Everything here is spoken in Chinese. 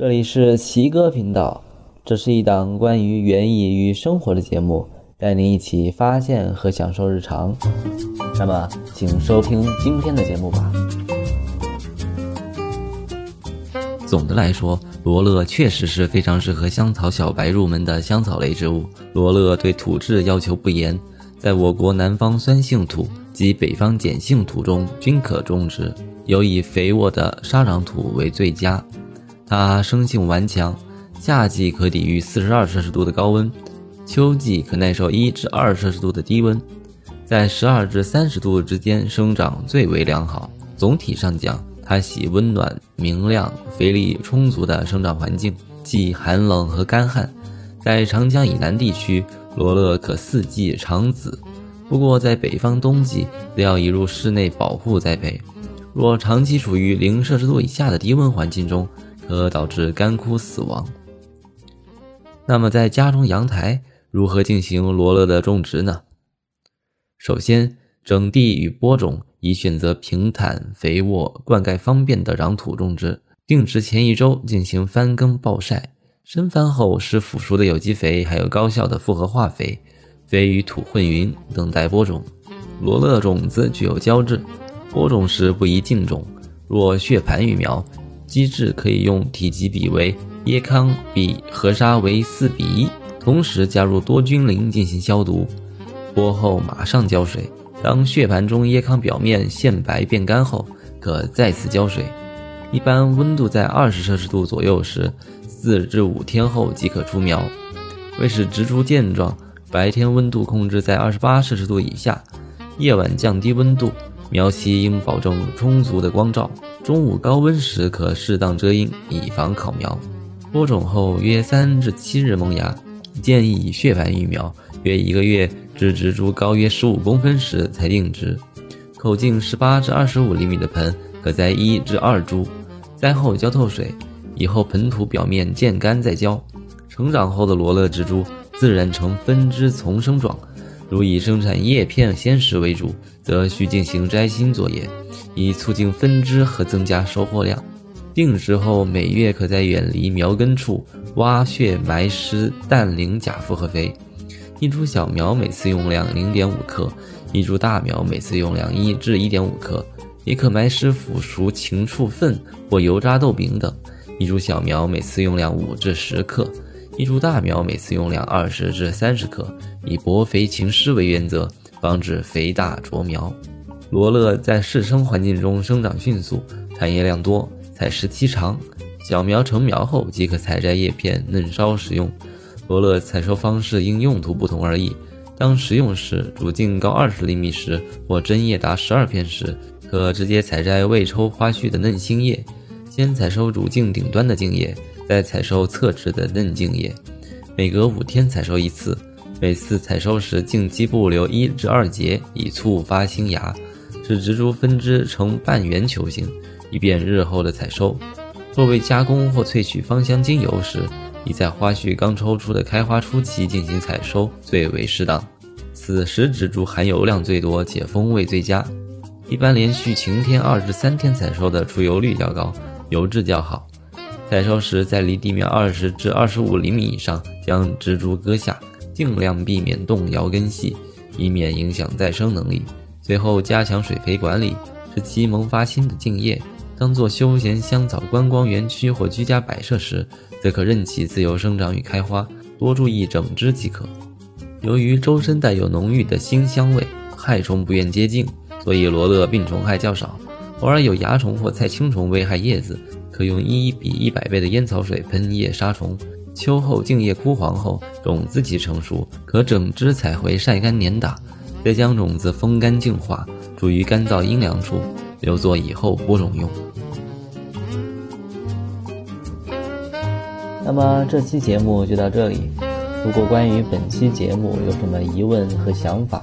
这里是奇哥频道，这是一档关于园艺与生活的节目，带您一起发现和享受日常。那么，请收听今天的节目吧。总的来说，罗勒确实是非常适合香草小白入门的香草类植物。罗勒对土质要求不严，在我国南方酸性土及北方碱性土中均可种植，尤以肥沃的沙壤土为最佳。它生性顽强，夏季可抵御四十二摄氏度的高温，秋季可耐受一至二摄氏度的低温，在十二至三十度之间生长最为良好。总体上讲，它喜温暖、明亮、肥力充足的生长环境，忌寒冷和干旱。在长江以南地区，罗勒可四季长紫，不过在北方冬季则要移入室内保护栽培。若长期处于零摄氏度以下的低温环境中，可导致干枯死亡。那么，在家中阳台如何进行罗勒的种植呢？首先，整地与播种宜选择平坦、肥沃、灌溉方便的壤土种植。定植前一周进行翻耕暴晒，深翻后施腐熟的有机肥，还有高效的复合化肥，肥与土混匀，等待播种。罗勒种子具有胶质，播种时不宜浸种。若血盘育苗。机制可以用体积比为椰糠比河沙为四比一，同时加入多菌灵进行消毒。播后马上浇水，当血盘中椰糠表面现白变干后，可再次浇水。一般温度在二十摄氏度左右时，四至五天后即可出苗。为使植株健壮，白天温度控制在二十八摄氏度以下，夜晚降低温度。苗期应保证充足的光照，中午高温时可适当遮阴，以防烤苗。播种后约三至七日萌芽，建议以血盘育苗，约一个月至植株高约十五公分时才定植。口径十八至二十五厘米的盆可栽一至二株，栽后浇透水，以后盆土表面见干再浇。成长后的罗勒植株自然呈分枝丛生状。如以生产叶片鲜食为主，则需进行摘心作业，以促进分枝和增加收获量。定植后每月可在远离苗根处挖穴埋施氮磷钾复合肥，一株小苗每次用量零点五克，一株大苗每次用量一至一点五克。也可埋施腐熟禽畜粪或油渣豆饼等，一株小苗每次用量五至十克。一株大苗每次用量二十至三十克，以薄肥勤施为原则，防止肥大着苗。罗勒在适生环境中生长迅速，产叶量多，采食期长。小苗成苗后即可采摘叶片嫩梢食用。罗勒采收方式因用途不同而异。当食用时，主茎高二十厘米时或针叶达十二片时，可直接采摘未抽花序的嫩新叶，先采收主茎顶端的茎叶。在采收侧枝的嫩茎叶，每隔五天采收一次。每次采收时，茎基部留一至二节，以促发新芽，使植株分枝呈半圆球形，以便日后的采收。若为加工或萃取芳香精油时，宜在花序刚抽出的开花初期进行采收，最为适当。此时植株含油量最多且风味最佳。一般连续晴天二至三天采收的，出油率较高，油质较好。采收时，在离地面二十至二十五厘米以上将植株割下，尽量避免动摇根系，以免影响再生能力。随后加强水肥管理，使其萌发新的茎叶。当做休闲香草观光园区或居家摆设时，则可任其自由生长与开花，多注意整枝即可。由于周身带有浓郁的馨香味，害虫不愿接近，所以罗勒病虫害较少，偶尔有蚜虫或菜青虫危害叶子。可用一比一百倍的烟草水喷叶杀虫。秋后茎叶枯黄后，种子即成熟，可整枝采回晒干碾打，再将种子风干净化，煮于干燥阴凉处，留作以后播种用。那么这期节目就到这里。如果关于本期节目有什么疑问和想法，